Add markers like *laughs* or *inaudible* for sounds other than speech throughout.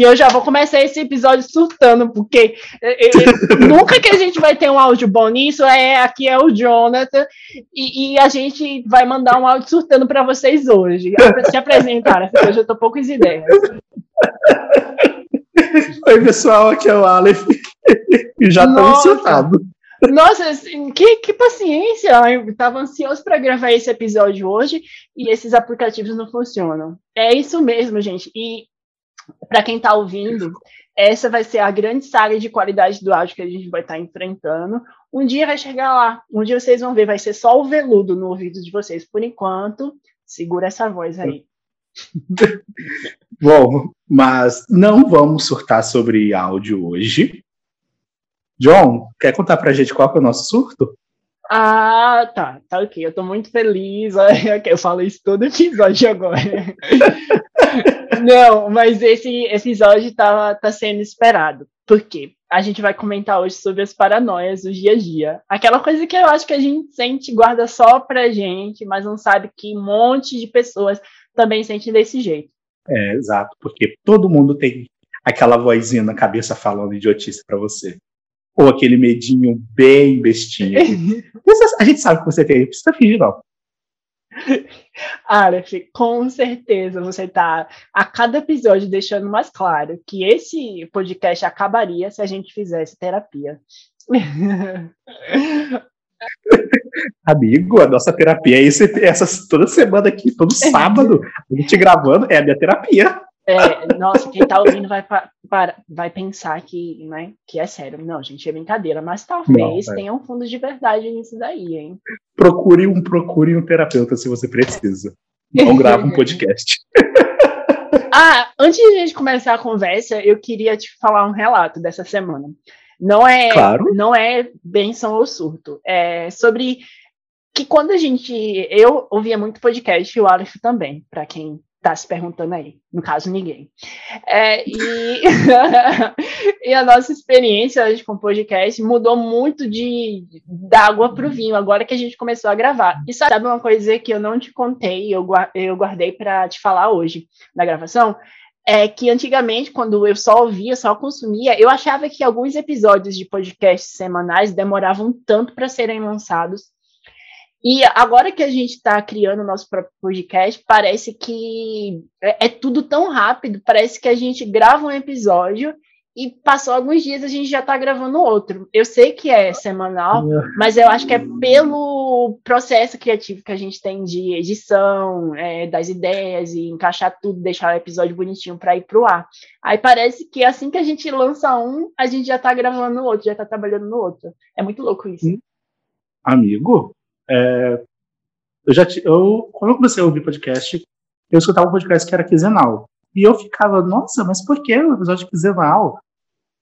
E eu já vou começar esse episódio surtando, porque eu, eu, *laughs* nunca que a gente vai ter um áudio bom nisso, é aqui é o Jonathan, e, e a gente vai mandar um áudio surtando para vocês hoje. Se apresentar, porque hoje eu tô poucas ideias. Oi, pessoal, aqui é o Aleph. E já tô surtado. Nossa, assim, que, que paciência! Eu estava ansioso para gravar esse episódio hoje e esses aplicativos não funcionam. É isso mesmo, gente. E para quem está ouvindo, essa vai ser a grande saga de qualidade do áudio que a gente vai estar tá enfrentando. Um dia vai chegar lá, um dia vocês vão ver, vai ser só o veludo no ouvido de vocês. Por enquanto, segura essa voz aí. *laughs* Bom, mas não vamos surtar sobre áudio hoje. John, quer contar pra gente qual é o nosso surto? Ah, tá, tá ok. Eu tô muito feliz. *laughs* Eu falo isso todo episódio agora. *laughs* Não, mas esse episódio tá, tá sendo esperado. Por quê? A gente vai comentar hoje sobre as paranoias do dia a dia. Aquela coisa que eu acho que a gente sente, guarda só pra gente, mas não sabe que um monte de pessoas também sentem desse jeito. É, exato, porque todo mundo tem aquela vozinha na cabeça falando idiotice para você ou aquele medinho bem bestinho. *laughs* a gente sabe que você tem, não precisa fingir, não. Aleph, com certeza você está a cada episódio deixando mais claro que esse podcast acabaria se a gente fizesse terapia. *laughs* Amigo, a nossa terapia é esse, essa toda semana aqui, todo *laughs* sábado, a gente gravando, é a minha terapia. É, nossa, quem tá ouvindo vai, para, vai pensar que, né, que é sério. Não, gente, é brincadeira, mas talvez Não, é. tenha um fundo de verdade nisso daí, hein? Procure um, procure um terapeuta se você precisa. Não grava um podcast. *laughs* ah, antes de a gente começar a conversa, eu queria te falar um relato dessa semana. Não é, claro. não é benção ou surto. É sobre que quando a gente. Eu ouvia muito podcast e o Aleph também, para quem tá se perguntando aí. No caso, ninguém. É, e, *laughs* e a nossa experiência hoje com o podcast mudou muito de da água para o vinho, agora que a gente começou a gravar. E sabe uma coisa que eu não te contei, eu, eu guardei para te falar hoje na gravação? É que antigamente, quando eu só ouvia, só consumia, eu achava que alguns episódios de podcasts semanais demoravam tanto para serem lançados e agora que a gente está criando o nosso próprio podcast, parece que é, é, tudo tão rápido, parece que a gente grava um episódio e passou alguns dias a gente já está gravando outro. Eu sei que é semanal, mas eu acho que é pelo processo criativo que a gente tem de edição, é, das ideias e encaixar tudo, deixar o episódio bonitinho para ir para o ar. Aí parece que assim que a gente lança um, a gente já está gravando o outro, já está trabalhando no outro. É muito louco isso. Amigo, é, eu já eu, quando eu comecei a ouvir podcast, eu escutava um podcast que era quinzenal. E eu ficava, nossa, mas por que um episódio quinzenal?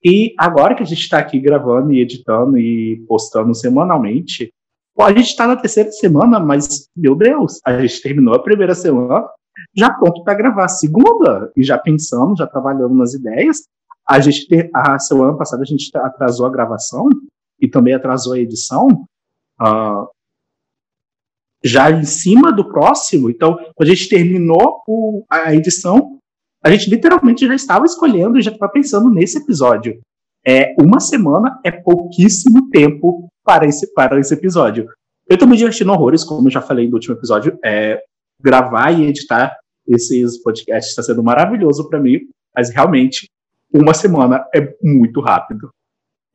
E agora que a gente está aqui gravando e editando e postando semanalmente, a gente está na terceira semana, mas, meu Deus, a gente terminou a primeira semana já pronto para gravar a segunda, e já pensando, já trabalhando nas ideias. A gente, a semana passada, a gente atrasou a gravação e também atrasou a edição. Uh, já em cima do próximo. Então, quando a gente terminou o, a edição, a gente literalmente já estava escolhendo e já estava pensando nesse episódio. É, uma semana é pouquíssimo tempo para esse, para esse episódio. Eu estou me divertindo horrores, como eu já falei no último episódio. É, gravar e editar esses podcasts está sendo maravilhoso para mim, mas realmente uma semana é muito rápido.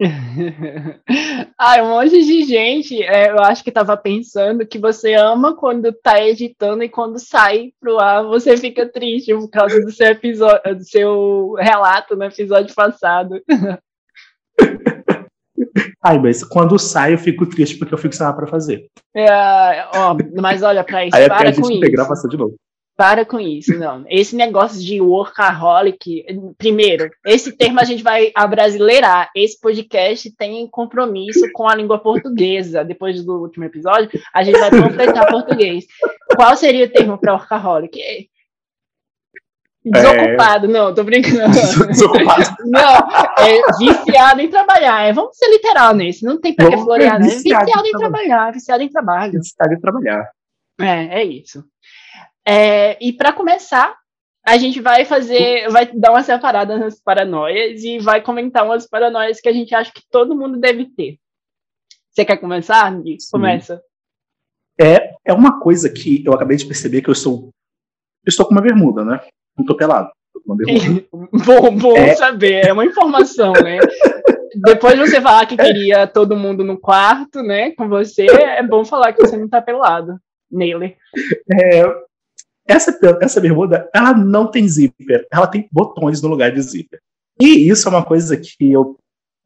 *laughs* ah, um monte de gente, é, eu acho que estava pensando que você ama quando está editando e quando sai pro ar você fica triste por causa do seu episódio, do seu relato no episódio passado. *laughs* Ai, mas quando sai eu fico triste porque eu fico sem nada para fazer. É, ó, mas olha, para isso, Aí é para a gente com isso. Tem gravação de novo. Para com isso, não. Esse negócio de workaholic, primeiro, esse termo a gente vai abrasileirar. Esse podcast tem compromisso com a língua portuguesa. Depois do último episódio, a gente vai completar português. Qual seria o termo para workaholic? Desocupado, é... não, tô brincando. Desocupado. Não, é viciado em trabalhar. É, vamos ser literal nesse, não tem para que florear, né? Viciado, viciado em trabalhar, viciado em trabalho. Viciado em trabalhar. É, é isso. É, e para começar, a gente vai fazer, vai dar uma separada nas paranoias e vai comentar umas paranoias que a gente acha que todo mundo deve ter. Você quer começar, Sim. Começa. É, é uma coisa que eu acabei de perceber que eu estou. Eu estou com uma bermuda, né? Não estou pelado. *laughs* bom bom é... saber, é uma informação, né? Depois de você falar que queria todo mundo no quarto, né, com você, é bom falar que você não está pelado nele. É, essa, essa bermuda, ela não tem zíper, ela tem botões no lugar de zíper. E isso é uma coisa que eu.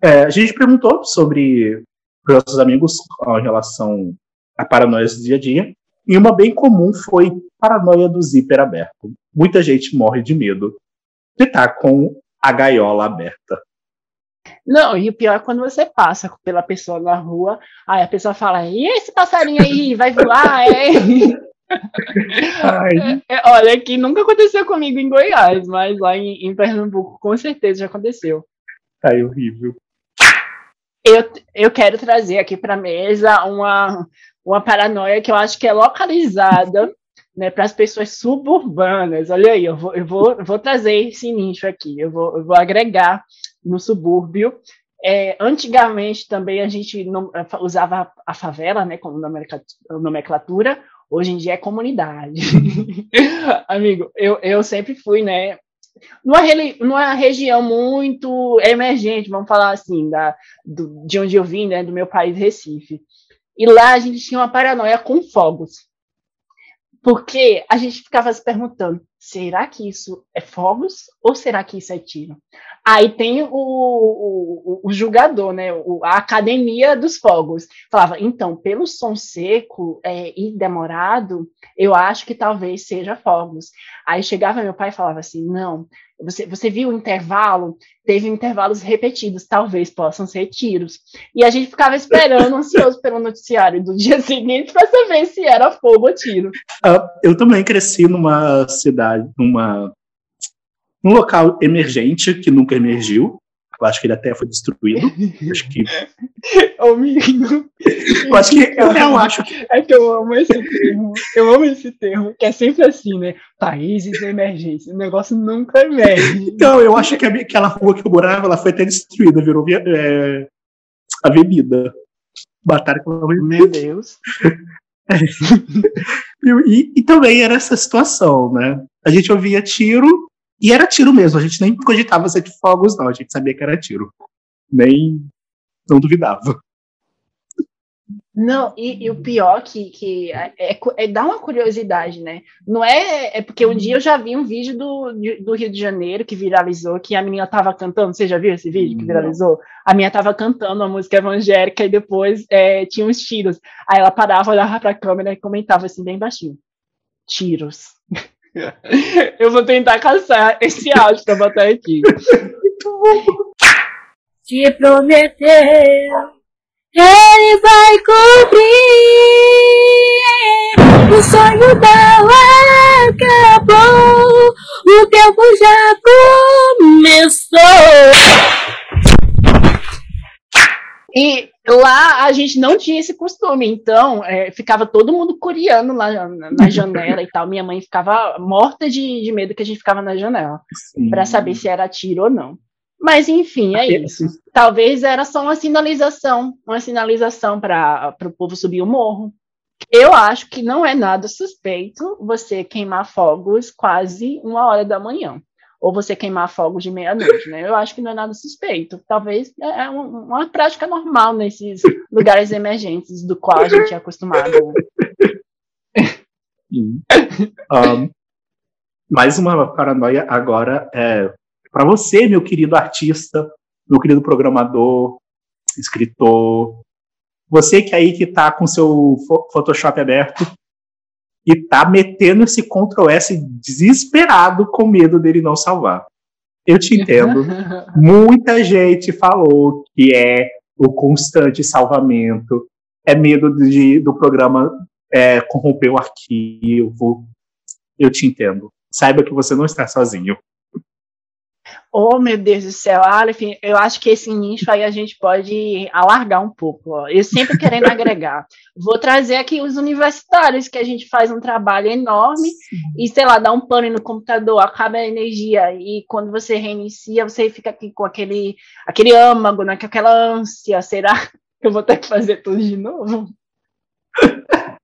É, a gente perguntou sobre os nossos amigos em relação a paranoias do dia a dia, e uma bem comum foi paranoia do zíper aberto. Muita gente morre de medo de estar com a gaiola aberta. Não, e o pior é quando você passa pela pessoa na rua, aí a pessoa fala, e esse passarinho aí, vai voar? É? *laughs* É, é, olha, que nunca aconteceu comigo em Goiás, mas lá em, em Pernambuco com certeza já aconteceu. Ai, horrível. Eu, eu quero trazer aqui para a mesa uma, uma paranoia que eu acho que é localizada né, para as pessoas suburbanas. Olha aí, eu vou, eu vou, vou trazer esse nicho aqui, eu vou, eu vou agregar no subúrbio. É, antigamente também a gente não, usava a favela né, como nomenclatura, Hoje em dia é comunidade. *laughs* Amigo, eu, eu sempre fui, né? Numa, numa região muito emergente, vamos falar assim, da, do, de onde eu vim, né? Do meu país, Recife. E lá a gente tinha uma paranoia com fogos. Porque a gente ficava se perguntando: será que isso é fogos ou será que isso é tiro? Aí tem o, o, o julgador, né? O, a academia dos fogos. Falava, então, pelo som seco é, e demorado, eu acho que talvez seja fogos. Aí chegava meu pai e falava assim: não, você, você viu o intervalo? Teve intervalos repetidos, talvez possam ser tiros. E a gente ficava esperando, *laughs* ansioso pelo noticiário do dia seguinte para saber se era fogo ou tiro. Uh, eu também cresci numa cidade, numa um local emergente que nunca emergiu. Eu acho que ele até foi destruído. acho que. *laughs* Ô, menino. Eu acho que. Eu, eu acho que... É que eu amo esse termo. Eu amo esse termo, que é sempre assim, né? Países emergentes. O negócio nunca emerge. Então, eu acho que aquela rua que eu morava ela foi até destruída, virou é, avenida. Batalha com Meu Deus. *laughs* e, e, também era essa situação, né? A gente ouvia tiro e era tiro mesmo, a gente nem cogitava ser de fogos, não, a gente sabia que era tiro. Nem. não duvidava. Não, e, e, o pior que, que é, é, é, dá uma curiosidade, né? Não é. É porque um dia eu já vi um vídeo do, do Rio de Janeiro que viralizou, que a menina tava cantando. Você já viu esse vídeo que viralizou? A menina tava cantando uma música evangélica e depois é, tinha uns tiros. Aí ela parava, olhava pra câmera e comentava assim, bem baixinho: tiros. *laughs* *laughs* Eu vou tentar caçar esse áudio pra botar aqui. Muito bom. Te prometeu, ele vai cumprir. O sonho dela acabou, o tempo já começou. E lá a gente não tinha esse costume, então é, ficava todo mundo curiando lá na, na janela e tal. Minha mãe ficava morta de, de medo que a gente ficava na janela para saber se era tiro ou não. Mas enfim, é isso. Talvez era só uma sinalização, uma sinalização para o povo subir o morro. Eu acho que não é nada suspeito você queimar fogos quase uma hora da manhã ou você queimar fogos de meia-noite, né? Eu acho que não é nada suspeito. Talvez é, é uma prática normal nesses lugares emergentes do qual a gente é acostumado. um, mais uma paranoia agora é para você, meu querido artista, meu querido programador, escritor, você que aí que está com seu Photoshop aberto, e tá metendo esse Ctrl S desesperado com medo dele não salvar. Eu te entendo. *laughs* Muita gente falou que é o constante salvamento, é medo de, do programa é, corromper o arquivo. Eu te entendo. Saiba que você não está sozinho. Oh, meu Deus do céu, Aleph, eu acho que esse nicho aí a gente pode alargar um pouco. Ó. Eu sempre querendo *laughs* agregar. Vou trazer aqui os universitários, que a gente faz um trabalho enorme Sim. e, sei lá, dá um pane no computador, acaba a energia e quando você reinicia, você fica aqui com aquele, aquele âmago, né, com aquela ânsia. Será *laughs* que eu vou ter que fazer tudo de novo? *laughs*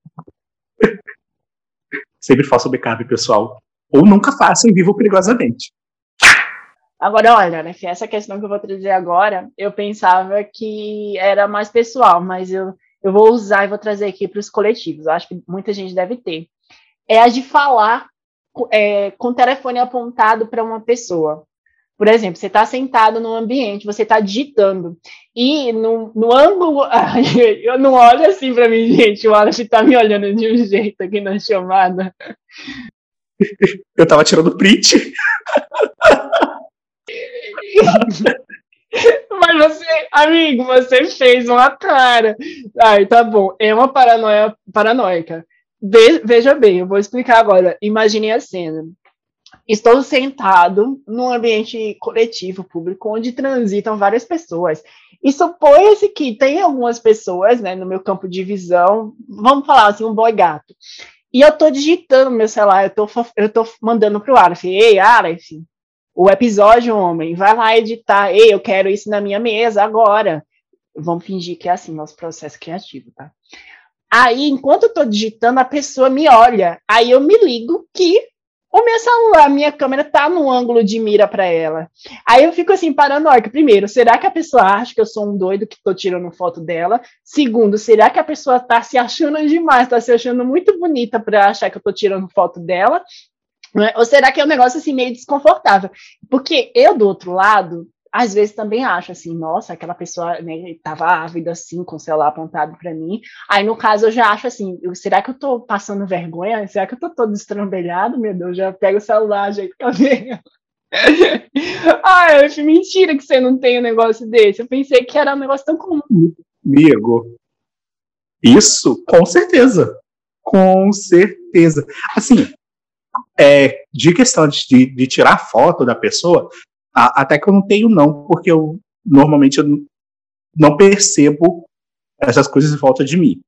sempre faça o backup, pessoal. Ou nunca faça e viva perigosamente. Agora, olha, né, essa questão que eu vou trazer agora, eu pensava que era mais pessoal, mas eu, eu vou usar e vou trazer aqui para os coletivos. Eu acho que muita gente deve ter. É a de falar é, com o telefone apontado para uma pessoa. Por exemplo, você está sentado num ambiente, você está digitando, e no, no ângulo. *laughs* eu não olho assim para mim, gente. O Aleph está me olhando de um jeito aqui na chamada. *laughs* Eu estava tirando print. *laughs* Mas você, amigo, você fez uma cara. Ai, tá bom. É uma paranoia paranoica. veja bem, eu vou explicar agora. Imagine a cena. Estou sentado num ambiente coletivo, público, onde transitam várias pessoas. E supõe-se que tem algumas pessoas, né, no meu campo de visão, vamos falar assim, um boy gato. E eu estou digitando meu celular, eu tô, eu tô mandando pro Aleph, ei, Aleph, o episódio, homem, vai lá editar. Ei, eu quero isso na minha mesa agora. Vamos fingir que é assim nosso processo criativo, tá? Aí, enquanto eu tô digitando, a pessoa me olha. Aí eu me ligo que o meu celular, a minha câmera tá no ângulo de mira para ela. Aí eu fico assim, paranoica. Primeiro, será que a pessoa acha que eu sou um doido que tô tirando foto dela? Segundo, será que a pessoa tá se achando demais, tá se achando muito bonita para achar que eu tô tirando foto dela? Né? Ou será que é um negócio assim meio desconfortável? Porque eu, do outro lado, às vezes também acho assim, nossa, aquela pessoa né, tava ávida assim, com o celular apontado para mim. Aí, no caso, eu já acho assim, será que eu tô passando vergonha? Será que eu tô todo estrambelhado? Meu Deus, já pego o celular, jeito cabelo. *laughs* Ai, eu mentira que você não tem um negócio desse. Eu pensei que era um negócio tão comum. Amigo, isso, com certeza. Com certeza. Assim, é, de questão de, de, tirar foto da pessoa, a, até que eu não tenho não, porque eu normalmente eu não percebo essas coisas em volta de mim.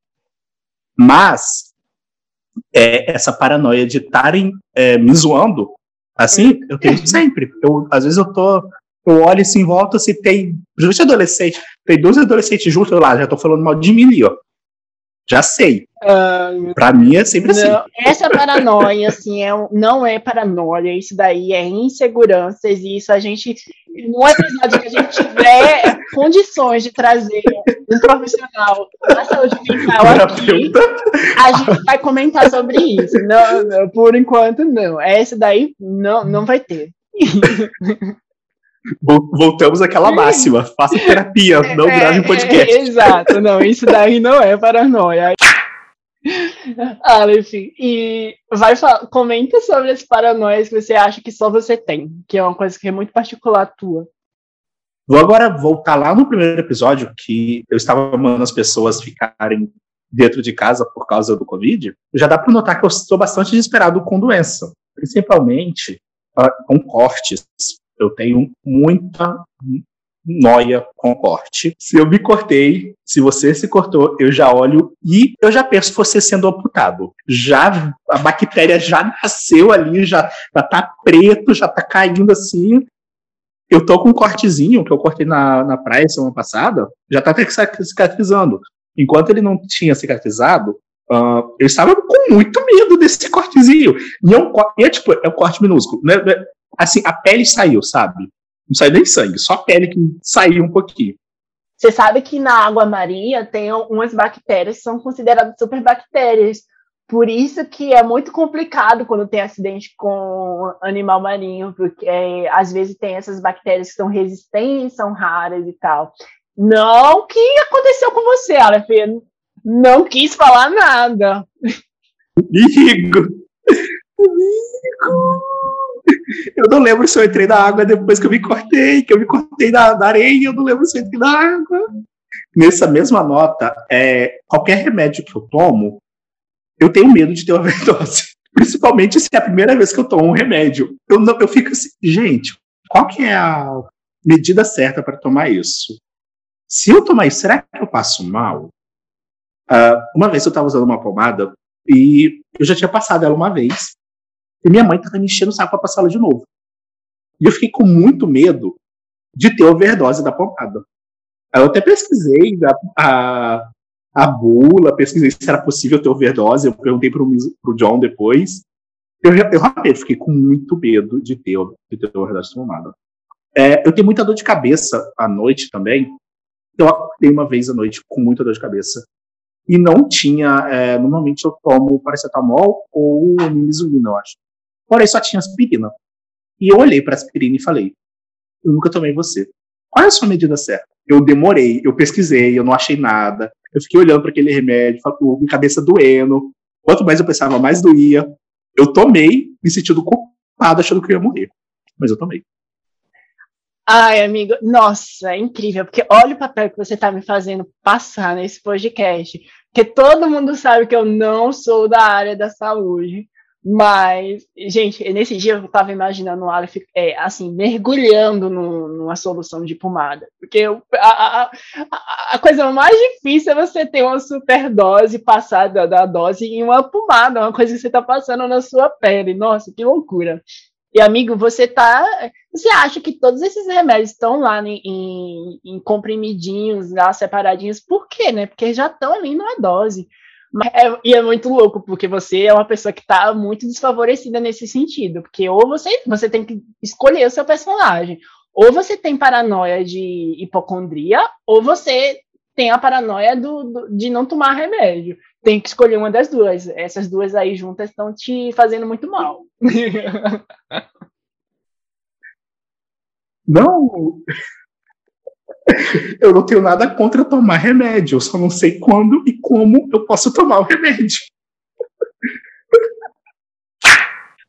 Mas é, essa paranoia de estarem é, me zoando, assim, eu tenho sempre. Eu, às vezes eu tô, eu olho assim em volta, se tem, justamente adolescente, tem dois adolescentes juntos lá, já tô falando mal de mim ali, ó. Já sei. Uh, pra mim é sempre assim. não, assim. Essa paranoia, assim, é, não é paranoia, isso daí é inseguranças, e isso a gente, no episódio que a gente tiver condições de trazer um profissional da saúde mental aqui, a gente vai comentar sobre isso. Não, não, por enquanto, não. Essa daí não, não vai ter. *laughs* Voltamos àquela máxima. Faça terapia, é, não grave um podcast. É, exato, não, isso daí não é paranoia. Aleph, e vai comenta sobre as paranoias que você acha que só você tem, que é uma coisa que é muito particular tua. Vou agora voltar lá no primeiro episódio, que eu estava mandando as pessoas ficarem dentro de casa por causa do Covid. Já dá para notar que eu estou bastante desesperado com doença, principalmente uh, com cortes. Eu tenho muita noia com corte. Se eu me cortei, se você se cortou, eu já olho e eu já penso você sendo amputado. Já a bactéria já nasceu ali, já, já tá preto, já tá caindo assim. Eu tô com um cortezinho que eu cortei na, na praia semana passada, já tá até cicatrizando. Enquanto ele não tinha cicatrizado, uh, eu estava com muito medo desse cortezinho. E é, um, é tipo, é um corte minúsculo. Né? Assim, a pele saiu, sabe? Não saiu nem sangue, só a pele que saiu um pouquinho. Você sabe que na água marinha tem umas bactérias que são consideradas superbactérias. Por isso que é muito complicado quando tem acidente com animal marinho, porque é, às vezes tem essas bactérias que são resistentes, são raras e tal. Não que aconteceu com você, Aleph. Não quis falar nada. Amigo! Eu não lembro se eu entrei na água depois que eu me cortei, que eu me cortei na, na areia, eu não lembro se eu entrei na água. Nessa mesma nota, é, qualquer remédio que eu tomo, eu tenho medo de ter *laughs* overdose. Principalmente se é a primeira vez que eu tomo um remédio. Eu, não, eu fico assim, gente, qual que é a medida certa para tomar isso? Se eu tomar isso, será que eu passo mal? Uh, uma vez eu estava usando uma pomada e eu já tinha passado ela uma vez. E minha mãe estava me enchendo o saco para passá-la de novo. E eu fiquei com muito medo de ter overdose da pomada. Eu até pesquisei a, a, a bula, pesquisei se era possível ter overdose. Eu perguntei para o John depois. Eu, eu fiquei com muito medo de ter, de ter overdose de pomada. É, eu tenho muita dor de cabeça à noite também. Eu acordei uma vez à noite com muita dor de cabeça. E não tinha. É, normalmente eu tomo paracetamol ou misulina, eu acho. Porém, só tinha aspirina. E eu olhei para aspirina e falei: Eu nunca tomei você. Qual é a sua medida certa? Eu demorei, eu pesquisei, eu não achei nada. Eu fiquei olhando para aquele remédio, com cabeça doendo. Quanto mais eu pensava, mais doía. Eu tomei, me sentindo culpado, achando que eu ia morrer. Mas eu tomei. Ai, amigo, nossa, é incrível, porque olha o papel que você está me fazendo passar nesse podcast, porque todo mundo sabe que eu não sou da área da saúde, mas, gente, nesse dia eu estava imaginando o Aleph, é, assim, mergulhando no, numa solução de pomada, porque eu, a, a, a, coisa mais difícil é você ter uma superdose passada da dose em uma pomada, uma coisa que você está passando na sua pele, nossa, que loucura. E, amigo, você tá. Você acha que todos esses remédios estão lá em, em, em, comprimidinhos, lá separadinhos, por quê, né? Porque já estão ali numa dose. É, e é muito louco, porque você é uma pessoa que está muito desfavorecida nesse sentido. Porque ou você, você tem que escolher o seu personagem. Ou você tem paranoia de hipocondria, ou você tem a paranoia do, do, de não tomar remédio. Tem que escolher uma das duas. Essas duas aí juntas estão te fazendo muito mal. *laughs* Não. Eu não tenho nada contra tomar remédio, eu só não sei quando e como eu posso tomar o remédio. *laughs*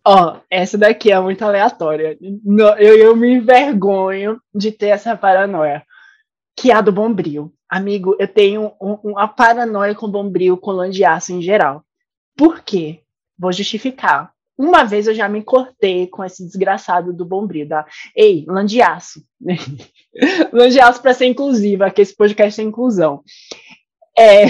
Ó, essa daqui é muito aleatória. Eu, eu me envergonho de ter essa paranoia. Que é a do bombril. Amigo, eu tenho um, uma paranoia com bombril, com lã de aço em geral. Por quê? Vou justificar. Uma vez eu já me cortei com esse desgraçado do bombril, tá? Ei, lã de aço. lã *laughs* de aço para ser inclusiva, que esse podcast é inclusão. É,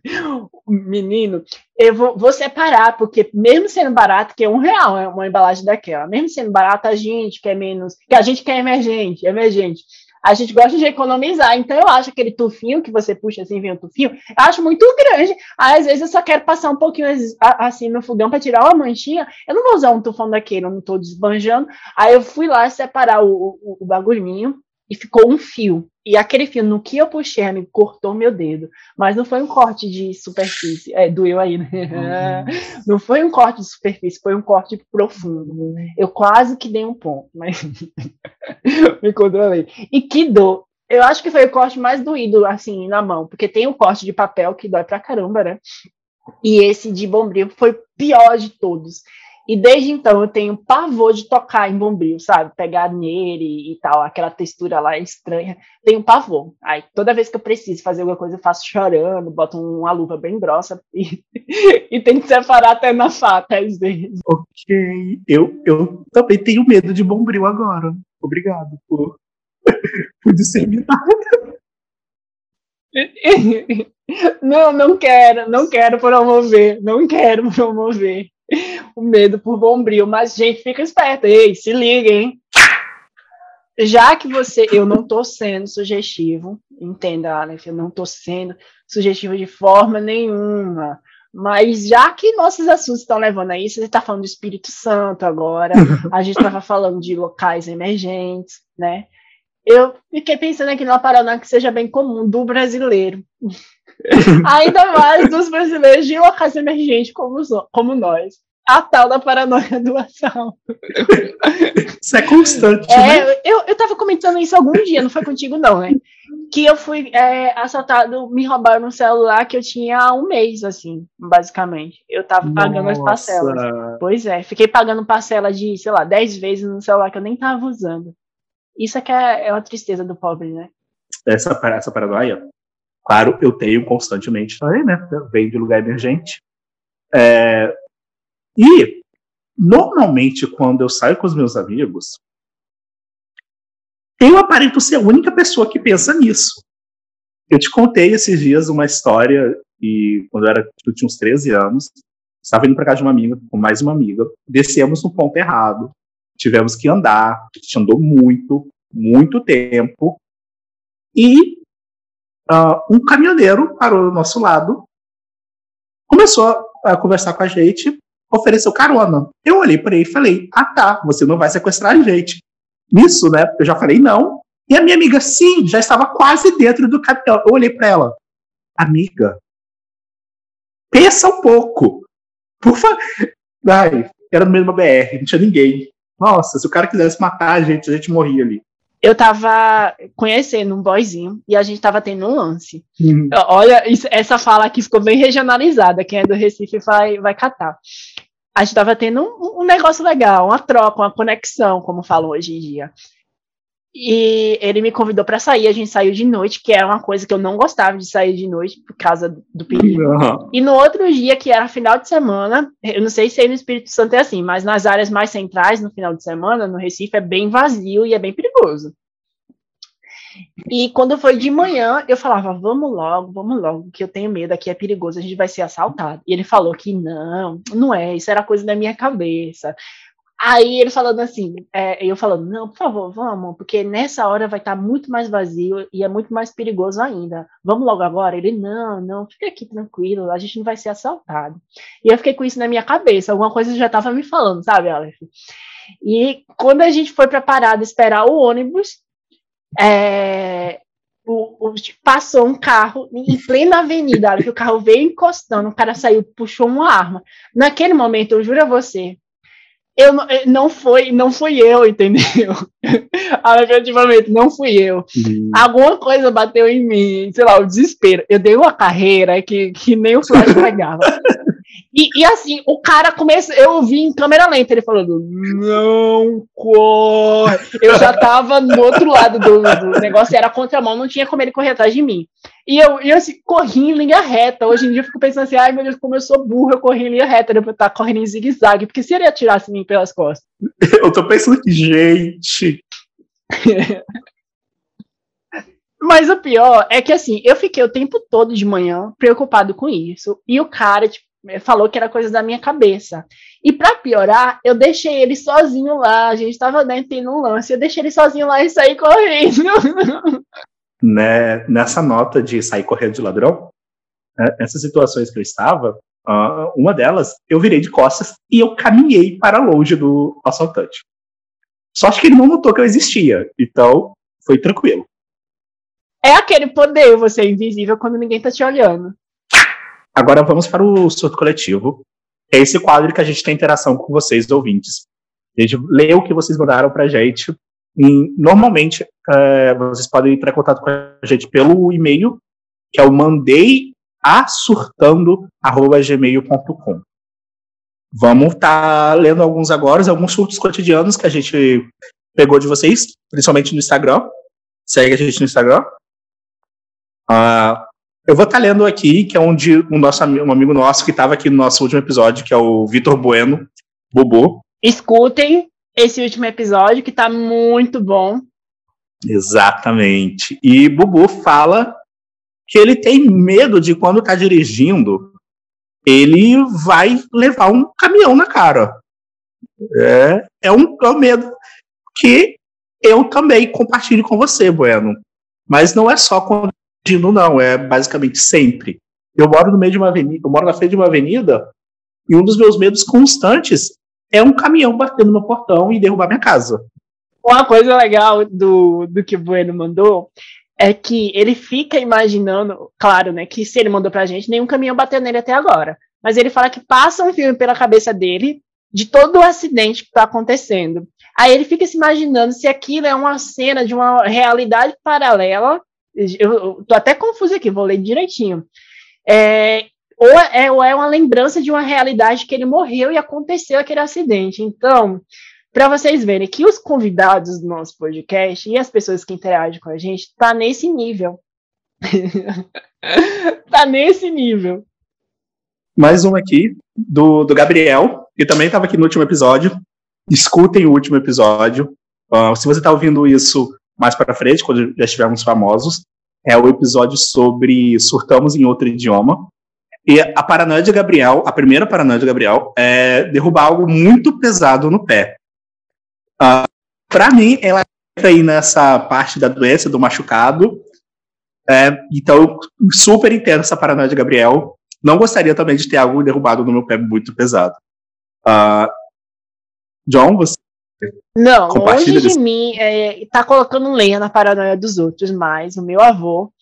*laughs* menino, eu vou, vou, separar, porque mesmo sendo barato, que é um real é uma embalagem daquela, mesmo sendo barato, a gente quer menos, que a gente quer emergente, emergente a gente gosta de economizar. Então, eu acho aquele tufinho que você puxa assim, vem um tufinho, eu acho muito grande. às vezes eu só quero passar um pouquinho assim no fogão para tirar uma manchinha. Eu não vou usar um tufão daquele, eu não estou desbanjando. Aí eu fui lá separar o, o, o bagulhinho e ficou um fio. E aquele fio, no que eu puxei, me cortou meu dedo. Mas não foi um corte de superfície. É, doeu aí, né? Uhum. Não foi um corte de superfície, foi um corte profundo. Eu quase que dei um ponto, mas *laughs* me controlei. E que dor. Eu acho que foi o corte mais doído, assim, na mão. Porque tem o corte de papel que dói pra caramba, né? E esse de bombril foi o pior de todos. E desde então eu tenho pavor de tocar em bombril, sabe? Pegar nele e tal, aquela textura lá estranha. Tenho pavor. Aí toda vez que eu preciso fazer alguma coisa, eu faço chorando, boto uma luva bem grossa *laughs* e, e que separar até na faca às vezes. Ok. Eu, eu também tenho medo de bombril agora. Obrigado por, *laughs* por disseminar. *laughs* Não, não quero, não quero promover, não quero promover *laughs* o medo por bombril. Mas, gente, fica esperta. Ei, se liga, hein? Já que você. Eu não tô sendo sugestivo, entenda, Aleph, eu não tô sendo sugestivo de forma nenhuma. Mas já que nossos assuntos estão levando a isso, você está falando do Espírito Santo agora, a gente estava *laughs* falando de locais emergentes, né? Eu fiquei pensando aqui numa parada que seja bem comum do brasileiro. Ainda mais dos brasileiros de locais emergentes como, como nós. A tal da paranoia do assalto. Isso é constante. É, né? eu, eu tava comentando isso algum dia, não foi contigo, não, né? Que eu fui é, assaltado, me roubaram um celular que eu tinha há um mês, assim, basicamente. Eu tava pagando Nossa. as parcelas. Pois é, fiquei pagando parcela de, sei lá, 10 vezes no celular que eu nem tava usando. Isso é que é, é uma tristeza do pobre, né? Essa, essa paranoia Claro, eu tenho constantemente também, né? Vem de lugar emergente. É, e, normalmente, quando eu saio com os meus amigos, eu aparento ser a única pessoa que pensa nisso. Eu te contei esses dias uma história, e quando eu, era, eu tinha uns 13 anos, estava indo para casa de uma amiga, com mais uma amiga, descemos no ponto errado, tivemos que andar, a gente andou muito, muito tempo, e uh, um caminhoneiro parou do nosso lado, começou a conversar com a gente, ofereceu carona. Eu olhei para ele e falei: Ah, tá, você não vai sequestrar a gente. Nisso, né? Eu já falei não. E a minha amiga, sim, já estava quase dentro do caminhão. Eu olhei para ela: Amiga, pensa um pouco. Por favor. Ai, era no mesmo BR, não tinha ninguém. Nossa, se o cara quisesse matar a gente, a gente morria ali eu tava conhecendo um boyzinho e a gente tava tendo um lance. Uhum. Olha, isso, essa fala aqui ficou bem regionalizada. Quem é do Recife vai, vai catar. A gente tava tendo um, um negócio legal, uma troca, uma conexão, como falam hoje em dia. E ele me convidou para sair, a gente saiu de noite, que era uma coisa que eu não gostava de sair de noite por causa do perigo. Uhum. E no outro dia, que era final de semana, eu não sei se aí no Espírito Santo é assim, mas nas áreas mais centrais, no final de semana, no Recife, é bem vazio e é bem perigoso. E quando foi de manhã, eu falava, vamos logo, vamos logo, que eu tenho medo, aqui é perigoso, a gente vai ser assaltado. E ele falou que não, não é, isso era coisa da minha cabeça. Aí ele falando assim, é, eu falando, não, por favor, vamos, porque nessa hora vai estar muito mais vazio e é muito mais perigoso ainda. Vamos logo agora? Ele, não, não, fica aqui tranquilo, a gente não vai ser assaltado. E eu fiquei com isso na minha cabeça, alguma coisa já estava me falando, sabe, Aleph? E quando a gente foi para a parada esperar o ônibus, é, o, o, passou um carro em plena avenida, que o carro veio encostando, o cara saiu, puxou uma arma. Naquele momento, eu juro a você, eu eh, não foi não fui eu, entendeu? *laughs* Efetivamente, não fui eu. Uhum. Alguma coisa bateu em mim, sei lá, o desespero. Eu dei uma carreira que, que nem o flash pegava. E, e, assim, o cara começa. Eu vi em câmera lenta ele falando: não corre. Eu já tava no outro lado do, do negócio, era contramão, não tinha como ele correr atrás de mim. E eu, eu assim, corri em linha reta. Hoje em dia eu fico pensando assim: ai meu Deus, como eu sou burro, eu corri em linha reta, depois estar correndo em zigue-zague, porque se ele atirasse em mim pelas costas. *laughs* Eu tô pensando que, gente. *laughs* Mas o pior é que assim, eu fiquei o tempo todo de manhã preocupado com isso. E o cara, tipo, falou que era coisa da minha cabeça. E para piorar, eu deixei ele sozinho lá. A gente tava dentro de um lance. Eu deixei ele sozinho lá e saí correndo. *laughs* Né, nessa nota de sair correndo de ladrão, né, essas situações que eu estava, uh, uma delas, eu virei de costas e eu caminhei para longe do assaltante. Só acho que ele não notou que eu existia. Então, foi tranquilo. É aquele poder, você é invisível quando ninguém tá te olhando. Agora vamos para o surto coletivo. É esse quadro que a gente tem interação com vocês, ouvintes. A gente lê o que vocês mandaram para a gente. E, normalmente, é, vocês podem entrar em contato com a gente pelo e-mail, que é o mandeiasurtando.gmail.com. Vamos estar tá lendo alguns agora, alguns surtos cotidianos que a gente pegou de vocês, principalmente no Instagram. Segue a gente no Instagram. Uh, eu vou estar tá lendo aqui, que é um, de, um, nosso, um amigo nosso que estava aqui no nosso último episódio, que é o Vitor Bueno, Bobo. Escutem esse último episódio, que está muito bom. Exatamente. E Bubu fala que ele tem medo de quando está dirigindo, ele vai levar um caminhão na cara. É, é, um, é um medo que eu também compartilho com você, Bueno. Mas não é só quando dirigindo, não, é basicamente sempre. Eu moro no meio de uma avenida, eu moro na frente de uma avenida, e um dos meus medos constantes é um caminhão batendo no portão e derrubar minha casa. Uma coisa legal do, do que o Bueno mandou é que ele fica imaginando, claro, né, que se ele mandou pra gente, nenhum caminhão bateu nele até agora. Mas ele fala que passa um filme pela cabeça dele de todo o acidente que está acontecendo. Aí ele fica se imaginando se aquilo é uma cena de uma realidade paralela eu, eu tô até confusa aqui, vou ler direitinho. É, ou, é, ou é uma lembrança de uma realidade que ele morreu e aconteceu aquele acidente. Então, para vocês verem que os convidados do nosso podcast e as pessoas que interagem com a gente tá nesse nível. *laughs* tá nesse nível. Mais um aqui, do, do Gabriel, que também estava aqui no último episódio. Escutem o último episódio. Uh, se você está ouvindo isso mais para frente, quando já estivermos famosos, é o episódio sobre surtamos em outro idioma. E a paranoia de Gabriel, a primeira paranoia de Gabriel, é derrubar algo muito pesado no pé. Uh, ah, para mim, ela entra aí nessa parte da doença, do machucado. É, então, eu super entendo essa paranoia de Gabriel. Não gostaria também de ter algo derrubado no meu pé muito pesado. Uh, John, você não, longe de mim, é, tá colocando lenha na paranoia dos outros, mas o meu avô,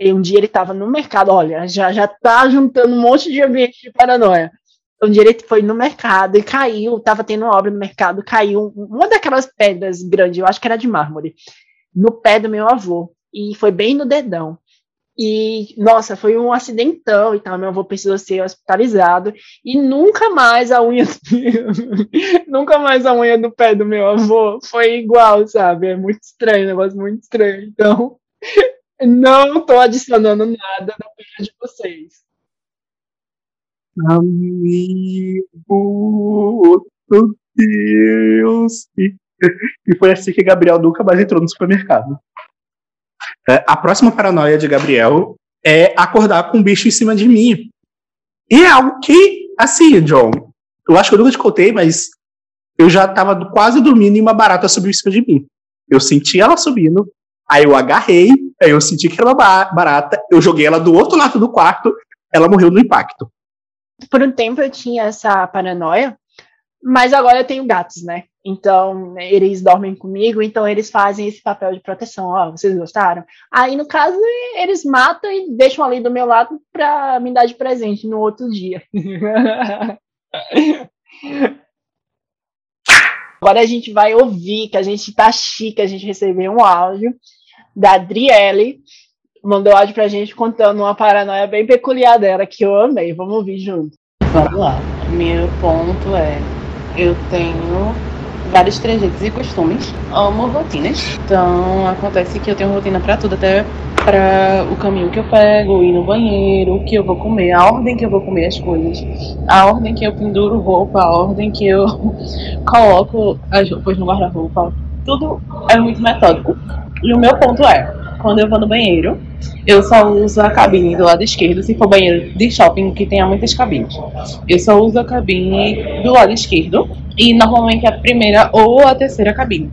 um dia ele tava no mercado, olha, já, já tá juntando um monte de ambiente de paranoia. Um dia ele foi no mercado e caiu, tava tendo obra no mercado, caiu uma daquelas pedras grandes, eu acho que era de mármore, no pé do meu avô, e foi bem no dedão. E, nossa, foi um acidentão e tal. Meu avô precisou ser hospitalizado. E nunca mais a unha. *laughs* nunca mais a unha do pé do meu avô foi igual, sabe? É muito estranho, um negócio muito estranho. Então, *laughs* não estou adicionando nada no pé de vocês. Amigo, meu Deus! E, e foi assim que Gabriel nunca mais entrou no supermercado. É, a próxima paranoia de Gabriel é acordar com um bicho em cima de mim. E é algo que, assim, John, eu acho que eu nunca te contei, mas eu já estava quase dormindo e uma barata subiu em cima de mim. Eu senti ela subindo, aí eu agarrei, aí eu senti que era uma barata, eu joguei ela do outro lado do quarto, ela morreu no impacto. Por um tempo eu tinha essa paranoia, mas agora eu tenho gatos, né? Então, eles dormem comigo, então eles fazem esse papel de proteção. Ó, oh, vocês gostaram? Aí, no caso, eles matam e deixam ali do meu lado para me dar de presente no outro dia. *laughs* Agora a gente vai ouvir que a gente tá chique, a gente recebeu um áudio da Adriele, mandou áudio pra gente contando uma paranoia bem peculiar dela, que eu amei. Vamos ouvir junto. Vamos lá. Meu ponto é, eu tenho vários trejeitos e costumes. Amo rotinas. Então acontece que eu tenho rotina para tudo, até para o caminho que eu pego, ir no banheiro, o que eu vou comer, a ordem que eu vou comer as coisas, a ordem que eu penduro roupa, a ordem que eu *laughs* coloco as roupas no guarda-roupa. Tudo é muito metódico. E o meu ponto é, quando eu vou no banheiro, eu só uso a cabine do lado esquerdo, se for banheiro de shopping que tenha muitas cabines. Eu só uso a cabine do lado esquerdo e normalmente a primeira ou a terceira cabine.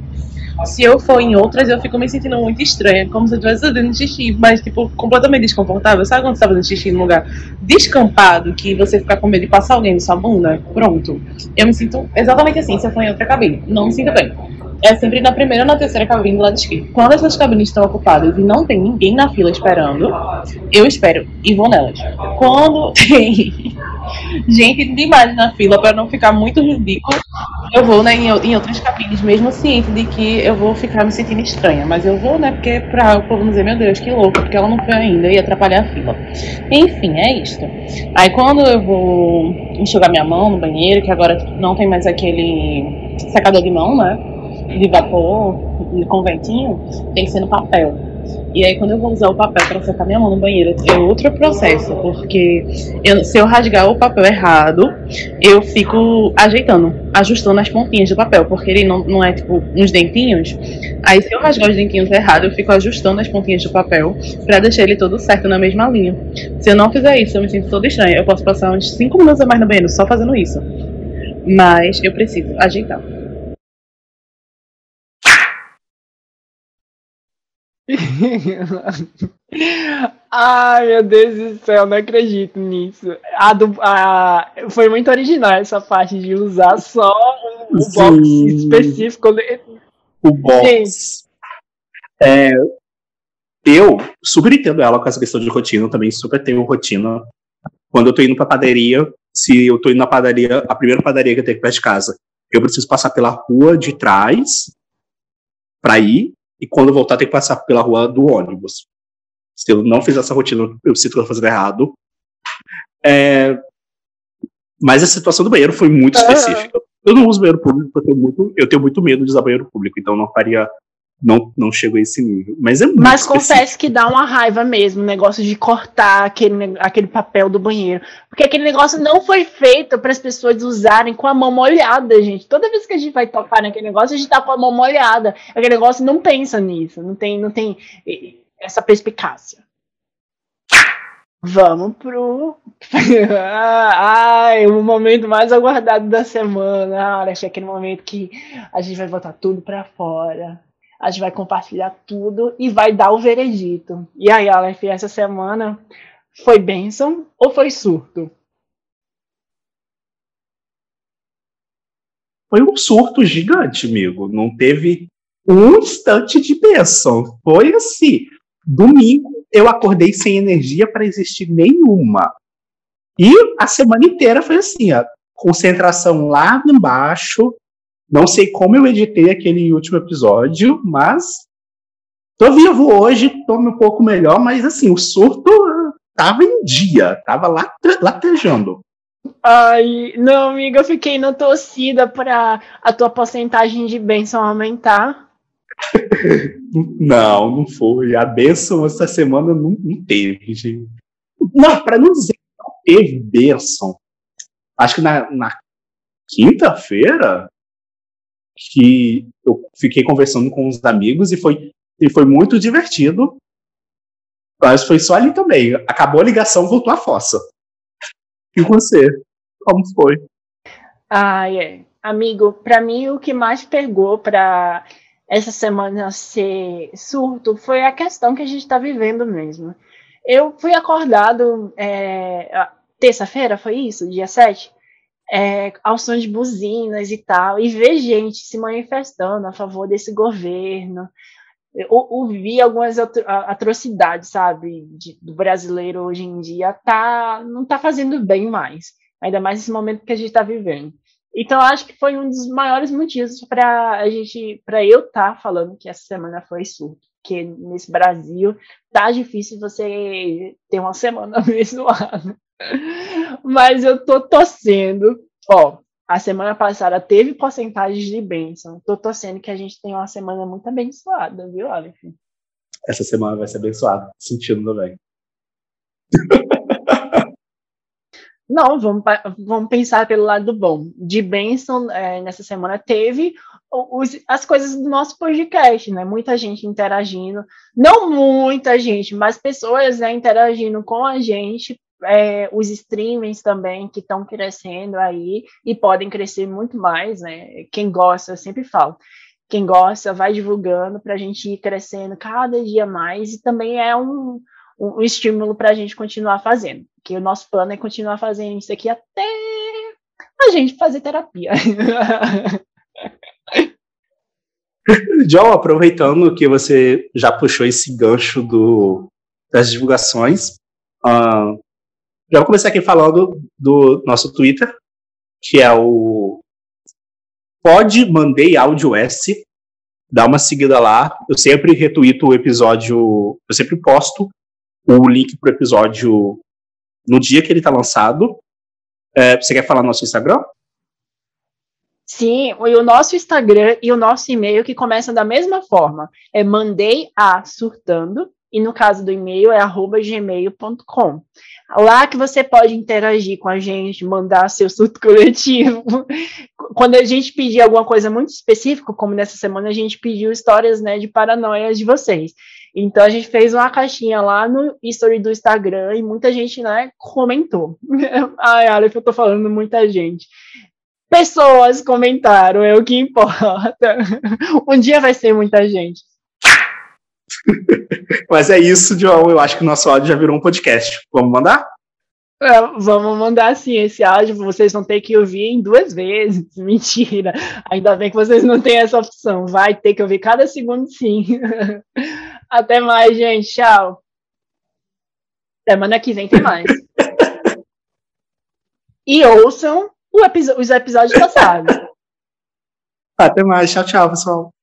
Se eu for em outras, eu fico me sentindo muito estranha, como se eu estivesse fazendo xixi, mas, tipo, completamente desconfortável. Sabe quando você tá fazendo xixi num lugar descampado, que você fica com medo de passar alguém na sua bunda? Pronto. Eu me sinto exatamente assim se eu for em outra cabine. Não me sinto bem é sempre na primeira ou na terceira cabine do lado esquerdo. Quando essas cabines estão ocupadas e não tem ninguém na fila esperando, eu espero e vou nelas. Quando *laughs* tem gente demais na fila para não ficar muito ridículo, eu vou né, em, em, outras cabines, mesmo ciente de que eu vou ficar me sentindo estranha. Mas eu vou, né, porque para o povo dizer, meu Deus, que louco, porque ela não foi ainda e atrapalhar a fila. Enfim, é isto. Aí quando eu vou enxugar minha mão no banheiro, que agora não tem mais aquele secador de mão, né? de vapor, com ventinho, tem que ser no papel. E aí, quando eu vou usar o papel para secar minha mão no banheiro, é outro processo, porque eu, se eu rasgar o papel errado, eu fico ajeitando, ajustando as pontinhas do papel, porque ele não, não é tipo uns dentinhos. Aí, se eu rasgar os dentinhos errado, eu fico ajustando as pontinhas do papel para deixar ele todo certo na mesma linha. Se eu não fizer isso, eu me sinto toda estranha. Eu posso passar uns 5 minutos a mais no banheiro só fazendo isso. Mas eu preciso ajeitar. *laughs* Ai, meu Deus do céu, não acredito nisso. A do, a, foi muito original essa parte de usar só o box específico. O box. É, eu super entendo ela com essa questão de rotina, também super tenho rotina. Quando eu tô indo pra padaria, se eu tô indo na padaria, a primeira padaria que eu tenho aqui perto de casa, eu preciso passar pela rua de trás para ir, e quando voltar tem que passar pela rua do ônibus. Se eu não fizer essa rotina, eu sinto que eu tô fazendo errado. É, mas a situação do banheiro foi muito específica. Eu não uso banheiro público porque eu tenho muito, eu tenho muito medo de usar banheiro público, então não faria não, não chegou a esse nível. Mas é muito Mas confesso que dá uma raiva mesmo, o negócio de cortar aquele, aquele papel do banheiro. Porque aquele negócio não foi feito para as pessoas usarem com a mão molhada, gente. Toda vez que a gente vai tocar naquele negócio, a gente tá com a mão molhada. Aquele negócio não pensa nisso, não tem, não tem essa perspicácia. Vamos pro. *laughs* Ai, o momento mais aguardado da semana. Olha, achei aquele momento que a gente vai botar tudo para fora. A gente vai compartilhar tudo e vai dar o veredito. E aí, Aleph, essa semana foi bênção ou foi surto? Foi um surto gigante, amigo. Não teve um instante de bênção. Foi assim. Domingo eu acordei sem energia para existir nenhuma. E a semana inteira foi assim, a concentração lá embaixo. Não sei como eu editei aquele último episódio, mas tô vivo hoje, tô um pouco melhor, mas assim, o surto tava em dia, tava latejando. Ai, não, amiga, eu fiquei na torcida para a tua porcentagem de bênção aumentar. *laughs* não, não foi. A bênção essa semana não, não teve, gente. Não, para não dizer que não teve bênção. Acho que na, na quinta-feira que eu fiquei conversando com uns amigos e foi, e foi muito divertido. Mas foi só ali também. Acabou a ligação, voltou a fossa. E você? Como foi? Ah, é. Amigo, para mim o que mais pegou para essa semana ser surto foi a questão que a gente está vivendo mesmo. Eu fui acordado é, terça-feira, foi isso? Dia 7? É, ao som de buzinas e tal, e ver gente se manifestando a favor desse governo. Eu ouvi algumas atrocidades, sabe, de, do brasileiro hoje em dia, tá, não tá fazendo bem mais, ainda mais nesse momento que a gente está vivendo. Então, acho que foi um dos maiores motivos para a gente, para eu estar tá falando que essa semana foi surto, porque nesse Brasil tá difícil você ter uma semana *laughs* abençoada. Mas eu tô torcendo. Ó, a semana passada teve porcentagens de bênção. Tô torcendo que a gente tenha uma semana muito abençoada, viu, Aleph? Essa semana vai ser abençoada, sentindo também. *laughs* Não, vamos, vamos pensar pelo lado bom. De bênção, é, nessa semana teve os, as coisas do nosso podcast, né? Muita gente interagindo. Não muita gente, mas pessoas né, interagindo com a gente. É, os streamings também que estão crescendo aí e podem crescer muito mais, né? Quem gosta, eu sempre falo. Quem gosta, vai divulgando para a gente ir crescendo cada dia mais e também é um, um, estímulo para a gente continuar fazendo. Que o nosso plano é continuar fazendo isso aqui até a gente fazer terapia. *laughs* John, aproveitando que você já puxou esse gancho do, das divulgações, uh, já vou começar aqui falando do nosso Twitter, que é o Pode Mandei Áudio S. Dá uma seguida lá. Eu sempre retuito o episódio, eu sempre posto o link pro episódio no dia que ele tá lançado. É, você quer falar no nosso Instagram? Sim, e o nosso Instagram e o nosso e-mail que começam da mesma forma. É mandei a surtando, e no caso do e-mail é gmail.com. Lá que você pode interagir com a gente, mandar seu surto *laughs* coletivo. Quando a gente pedir alguma coisa muito específica, como nessa semana a gente pediu histórias né, de paranoias de vocês. Então a gente fez uma caixinha lá no history do Instagram e muita gente, né, comentou. *laughs* Ai, Aleph, eu tô falando muita gente. Pessoas comentaram, é o que importa. *laughs* um dia vai ser muita gente. Mas é isso, João. Eu acho que o nosso áudio já virou um podcast. Vamos mandar? É, vamos mandar sim esse áudio, vocês vão ter que ouvir em duas vezes. *laughs* Mentira. Ainda bem que vocês não têm essa opção. Vai ter que ouvir cada segundo sim. *laughs* Até mais, gente. Tchau. Semana que vem tem mais. e ouçam os episódios passados. Até mais. Tchau, tchau, pessoal.